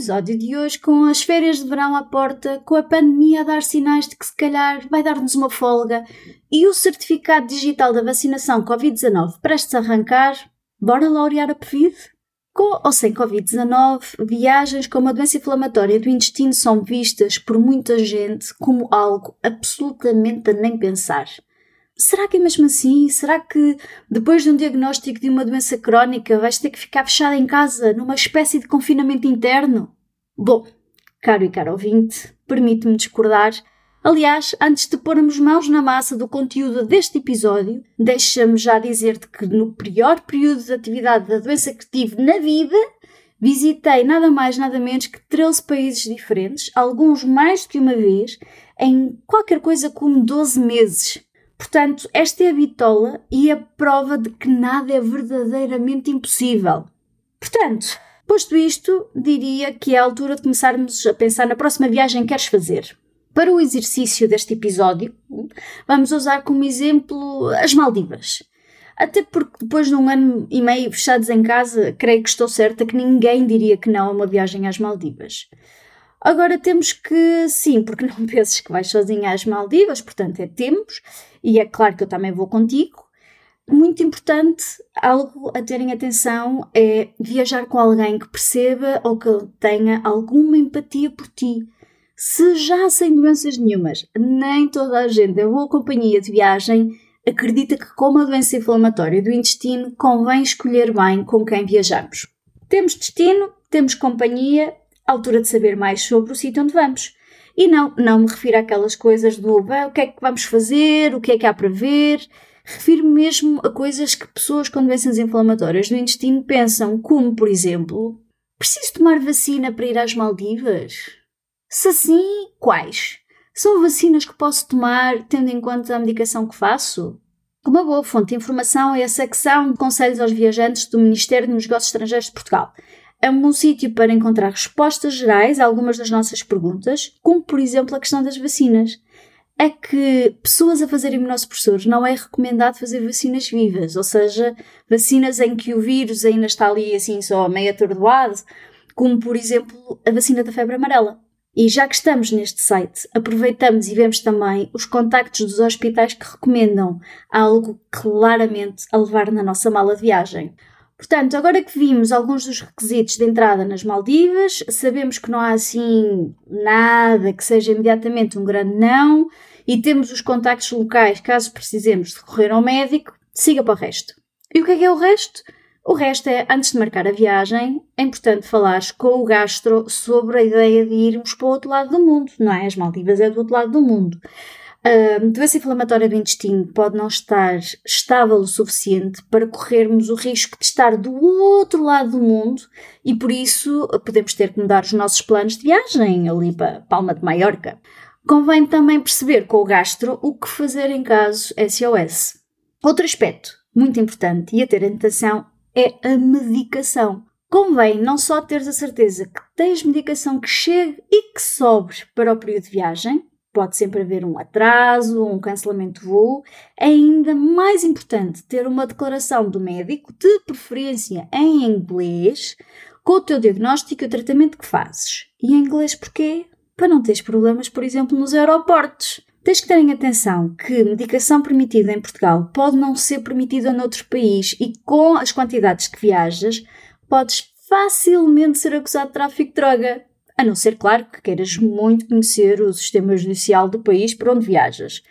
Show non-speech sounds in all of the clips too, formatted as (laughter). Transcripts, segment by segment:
episódio de hoje, com as férias de verão à porta, com a pandemia a dar sinais de que se calhar vai dar-nos uma folga e o certificado digital da vacinação Covid-19 prestes a arrancar, bora laurear a Covid? Com ou sem Covid-19, viagens com uma doença inflamatória do intestino são vistas por muita gente como algo absolutamente a nem pensar. Será que é mesmo assim? Será que depois de um diagnóstico de uma doença crónica vais ter que ficar fechada em casa numa espécie de confinamento interno? Bom, caro e caro ouvinte, permite-me discordar. Aliás, antes de pormos mãos na massa do conteúdo deste episódio, deixa-me já dizer-te que no pior período de atividade da doença que tive na vida, visitei nada mais nada menos que 13 países diferentes, alguns mais do que uma vez, em qualquer coisa como 12 meses. Portanto, esta é a bitola e a prova de que nada é verdadeiramente impossível. Portanto, posto isto, diria que é a altura de começarmos a pensar na próxima viagem que queres fazer. Para o exercício deste episódio, vamos usar como exemplo as Maldivas. Até porque depois de um ano e meio fechados em casa, creio que estou certa que ninguém diria que não a uma viagem às Maldivas. Agora temos que, sim, porque não (laughs) penses que vais sozinha às Maldivas, portanto é temos, e é claro que eu também vou contigo. Muito importante, algo a terem atenção é viajar com alguém que perceba ou que tenha alguma empatia por ti. Se já sem doenças nenhumas, nem toda a gente é boa companhia de viagem, acredita que com uma doença inflamatória do intestino convém escolher bem com quem viajamos. Temos destino, temos companhia, altura de saber mais sobre o sítio onde vamos. E não, não me refiro àquelas coisas do o que é que vamos fazer, o que é que há para ver. Refiro-me mesmo a coisas que pessoas com doenças inflamatórias do intestino pensam, como, por exemplo, preciso tomar vacina para ir às Maldivas? Se sim, quais? São vacinas que posso tomar tendo em conta a medicação que faço? Uma boa fonte de informação é a secção de Conselhos aos Viajantes do Ministério dos Negócios Estrangeiros de Portugal é um bom sítio para encontrar respostas gerais a algumas das nossas perguntas, como por exemplo a questão das vacinas. É que pessoas a fazer imunossupressores não é recomendado fazer vacinas vivas, ou seja, vacinas em que o vírus ainda está ali assim só meio atordoado, como por exemplo a vacina da febre amarela. E já que estamos neste site, aproveitamos e vemos também os contactos dos hospitais que recomendam algo claramente a levar na nossa mala de viagem. Portanto, agora que vimos alguns dos requisitos de entrada nas Maldivas, sabemos que não há assim nada que seja imediatamente um grande não e temos os contactos locais caso precisemos de recorrer ao médico, siga para o resto. E o que é que é o resto? O resto é, antes de marcar a viagem, é importante falar com o gastro sobre a ideia de irmos para o outro lado do mundo, não é? As Maldivas é do outro lado do mundo. A doença inflamatória do intestino pode não estar estável o suficiente para corrermos o risco de estar do outro lado do mundo e por isso podemos ter que mudar os nossos planos de viagem ali para Palma de Maiorca. Convém também perceber com o gastro o que fazer em caso SOS. Outro aspecto muito importante e a ter atenção é a medicação. Convém não só teres a certeza que tens medicação que chegue e que sobre para o período de viagem, Pode sempre haver um atraso, um cancelamento de voo. É ainda mais importante ter uma declaração do médico, de preferência em inglês, com o teu diagnóstico e o tratamento que fazes. E em inglês porquê? Para não teres problemas, por exemplo, nos aeroportos. Tens que ter em atenção que medicação permitida em Portugal pode não ser permitida noutro país e com as quantidades que viajas, podes facilmente ser acusado de tráfico de droga. A não ser, claro, que queiras muito conhecer o sistema judicial do país por onde viajas.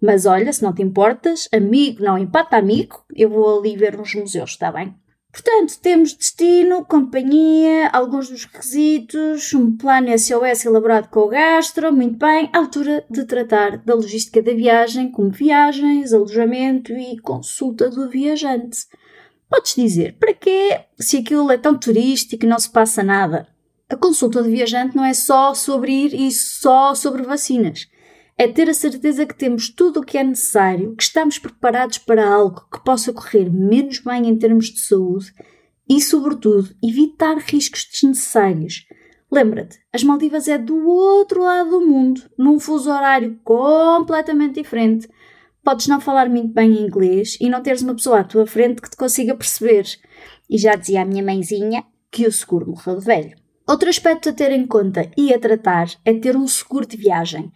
Mas olha, se não te importas, amigo não empata amigo, eu vou ali ver uns museus, está bem? Portanto, temos destino, companhia, alguns dos requisitos, um plano SOS elaborado com o gastro, muito bem, altura de tratar da logística da viagem, como viagens, alojamento e consulta do viajante. Podes dizer, para quê se aquilo é tão turístico e não se passa nada? A consulta de viajante não é só sobre ir e só sobre vacinas. É ter a certeza que temos tudo o que é necessário, que estamos preparados para algo que possa correr menos bem em termos de saúde e, sobretudo, evitar riscos desnecessários. Lembra-te, as Maldivas é do outro lado do mundo, num fuso horário completamente diferente. Podes não falar muito bem inglês e não teres uma pessoa à tua frente que te consiga perceber. E já dizia a minha mãezinha que o seguro morreu de velho. Outro aspecto a ter em conta e a tratar é ter um seguro de viagem.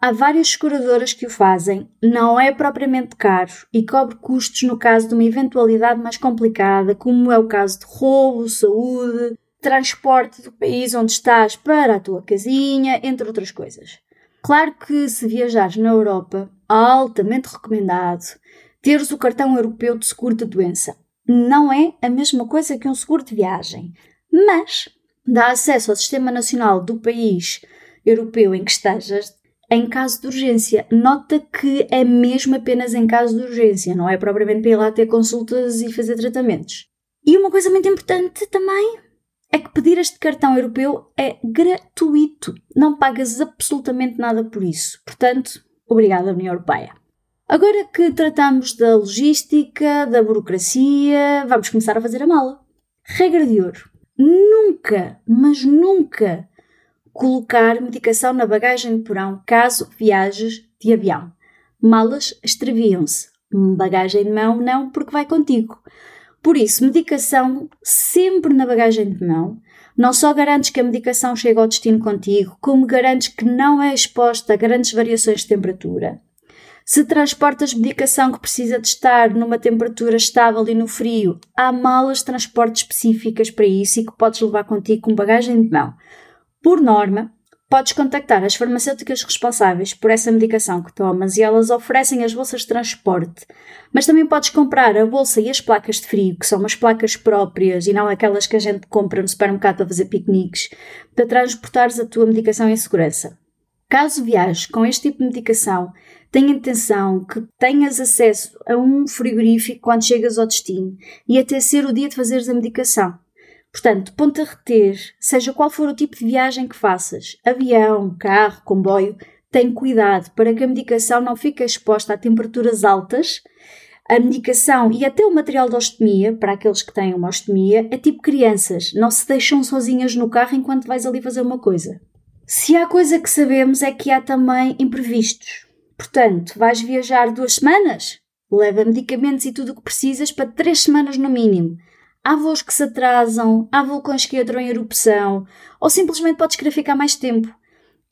Há várias seguradoras que o fazem, não é propriamente caro e cobre custos no caso de uma eventualidade mais complicada, como é o caso de roubo, saúde, transporte do país onde estás para a tua casinha, entre outras coisas. Claro que se viajares na Europa, altamente recomendado teres o cartão europeu de seguro de doença. Não é a mesma coisa que um seguro de viagem, mas dá acesso ao sistema nacional do país europeu em que estejas em caso de urgência. Nota que é mesmo apenas em caso de urgência, não é propriamente para ir lá ter consultas e fazer tratamentos. E uma coisa muito importante também é que pedir este cartão europeu é gratuito. Não pagas absolutamente nada por isso. Portanto, obrigada, União Europeia. Agora que tratamos da logística, da burocracia, vamos começar a fazer a mala. Regra de ouro: nunca, mas nunca colocar medicação na bagagem de porão caso viajes de avião. Malas extraviam-se. Bagagem de mão não, porque vai contigo. Por isso, medicação sempre na bagagem de mão. Não só garantes que a medicação chega ao destino contigo, como garantes que não é exposta a grandes variações de temperatura. Se transportas medicação que precisa de estar numa temperatura estável e no frio, há malas de transporte específicas para isso e que podes levar contigo com bagagem de mão. Por norma, podes contactar as farmacêuticas responsáveis por essa medicação que tomas e elas oferecem as bolsas de transporte. Mas também podes comprar a bolsa e as placas de frio, que são umas placas próprias e não aquelas que a gente compra no supermercado para fazer piqueniques, para transportares a tua medicação em segurança. Caso viajes com este tipo de medicação, tenha atenção que tenhas acesso a um frigorífico quando chegas ao destino e até ser o dia de fazeres a medicação. Portanto, ponto a reter, seja qual for o tipo de viagem que faças, avião, carro, comboio, tem cuidado para que a medicação não fique exposta a temperaturas altas. A medicação e até o material de ostomia, para aqueles que têm uma ostomia, é tipo crianças, não se deixam sozinhas no carro enquanto vais ali fazer uma coisa. Se há coisa que sabemos é que há também imprevistos. Portanto, vais viajar duas semanas? Leva medicamentos e tudo o que precisas para três semanas no mínimo há voos que se atrasam, há vulcões que entram em erupção, ou simplesmente podes querer ficar mais tempo.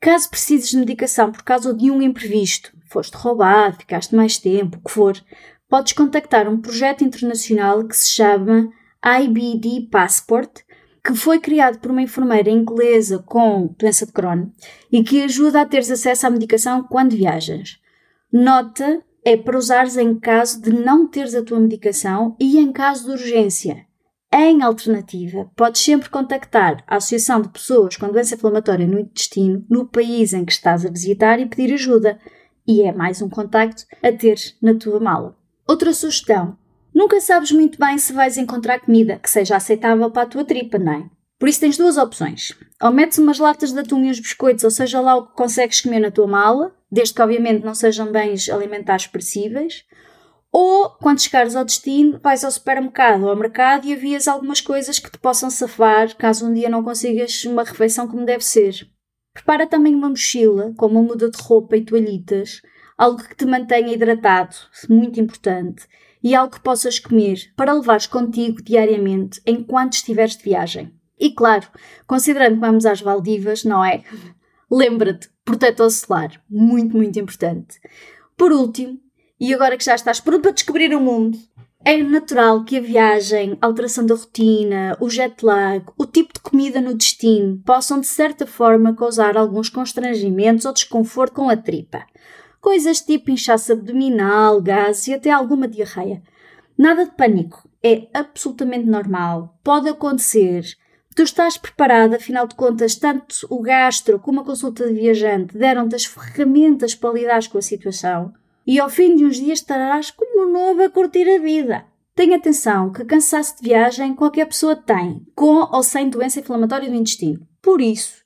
Caso precises de medicação por causa de um imprevisto, foste roubado, ficaste mais tempo, o que for, podes contactar um projeto internacional que se chama IBD Passport, que foi criado por uma enfermeira inglesa com doença de Crohn e que ajuda a teres acesso à medicação quando viajas. Nota é para usares em caso de não teres a tua medicação e em caso de urgência. Em alternativa, podes sempre contactar a Associação de Pessoas com Doença Inflamatória no Intestino no país em que estás a visitar e pedir ajuda. E é mais um contacto a ter na tua mala. Outra sugestão: nunca sabes muito bem se vais encontrar comida que seja aceitável para a tua tripa, não é? Por isso tens duas opções. Ou metes umas latas de atum e uns biscoitos, ou seja lá o que consegues comer na tua mala, desde que obviamente não sejam bens alimentares perecíveis, ou, quando chegares ao destino, vais ao supermercado ou ao mercado e havias algumas coisas que te possam safar caso um dia não consigas uma refeição como deve ser. Prepara também uma mochila com uma muda de roupa e toalhitas, algo que te mantenha hidratado, muito importante, e algo que possas comer para levares contigo diariamente enquanto estiveres de viagem. E claro, considerando que vamos às Valdivas, não é? (laughs) Lembra-te, protetor solar, muito, muito importante. Por último, e agora que já estás pronto para descobrir o mundo, é natural que a viagem, a alteração da rotina, o jet lag, o tipo de comida no destino possam de certa forma causar alguns constrangimentos ou desconforto com a tripa. Coisas tipo inchaço abdominal, gases e até alguma diarreia. Nada de pânico, é absolutamente normal, pode acontecer. Tu estás preparada, afinal de contas, tanto o gastro como a consulta de viajante deram-te as ferramentas para lidar com a situação e ao fim de uns dias estarás como novo a curtir a vida. Tenha atenção que cansaço de viagem qualquer pessoa tem, com ou sem doença inflamatória do intestino. Por isso,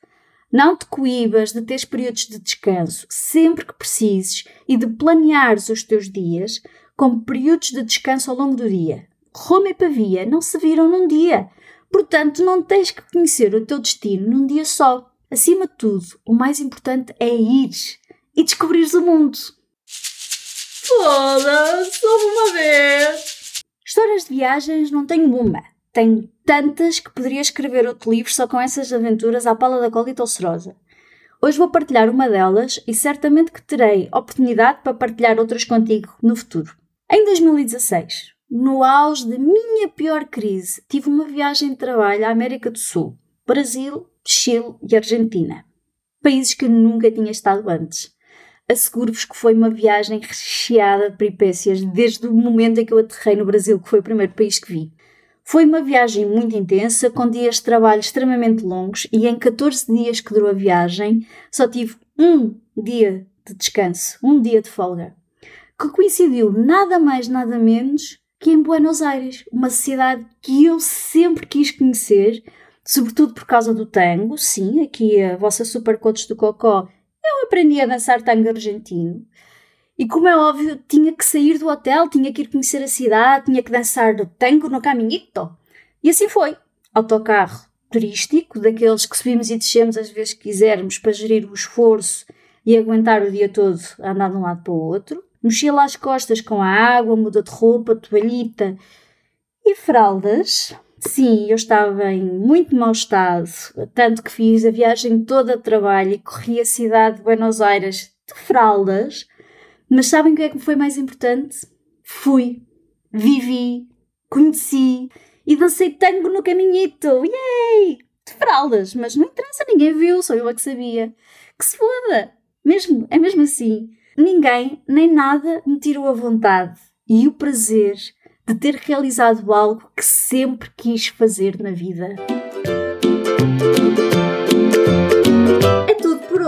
não te coíbas de teres períodos de descanso sempre que precises e de planeares os teus dias como períodos de descanso ao longo do dia. Roma e Pavia não se viram num dia, portanto, não tens que conhecer o teu destino num dia só. Acima de tudo, o mais importante é ir e descobrires o mundo. Foda-se, uma vez! Histórias de viagens não tenho uma. Tenho tantas que poderia escrever outro livro só com essas aventuras à pala da cola e tolcerosa. Hoje vou partilhar uma delas e certamente que terei oportunidade para partilhar outras contigo no futuro. Em 2016, no auge da minha pior crise, tive uma viagem de trabalho à América do Sul, Brasil, Chile e Argentina. Países que nunca tinha estado antes. Asseguro-vos que foi uma viagem recheada de peripécias desde o momento em que eu aterrei no Brasil, que foi o primeiro país que vi. Foi uma viagem muito intensa, com dias de trabalho extremamente longos e em 14 dias que durou a viagem só tive um dia de descanso, um dia de folga, que coincidiu nada mais nada menos que em Buenos Aires, uma cidade que eu sempre quis conhecer, sobretudo por causa do tango. Sim, aqui a vossa super coach do Cocó, eu aprendi a dançar tango argentino. E como é óbvio, tinha que sair do hotel, tinha que ir conhecer a cidade, tinha que dançar do tango no caminhito. E assim foi. Autocarro turístico, daqueles que subimos e descemos às vezes que quisermos para gerir o esforço e aguentar o dia todo a andar de um lado para o outro. Mochila às costas com a água, muda de roupa, toalhita e fraldas. Sim, eu estava em muito mau estado, tanto que fiz a viagem toda de trabalho e corri a cidade de Buenos Aires de fraldas mas sabem o que é que foi mais importante? Fui, vivi, conheci e dancei tango no caminhito. Yay! De fraldas, mas não interessa, ninguém viu, só eu é que sabia. Que se foda! Mesmo, é mesmo assim. Ninguém, nem nada, me tirou a vontade e o prazer de ter realizado algo que sempre quis fazer na vida.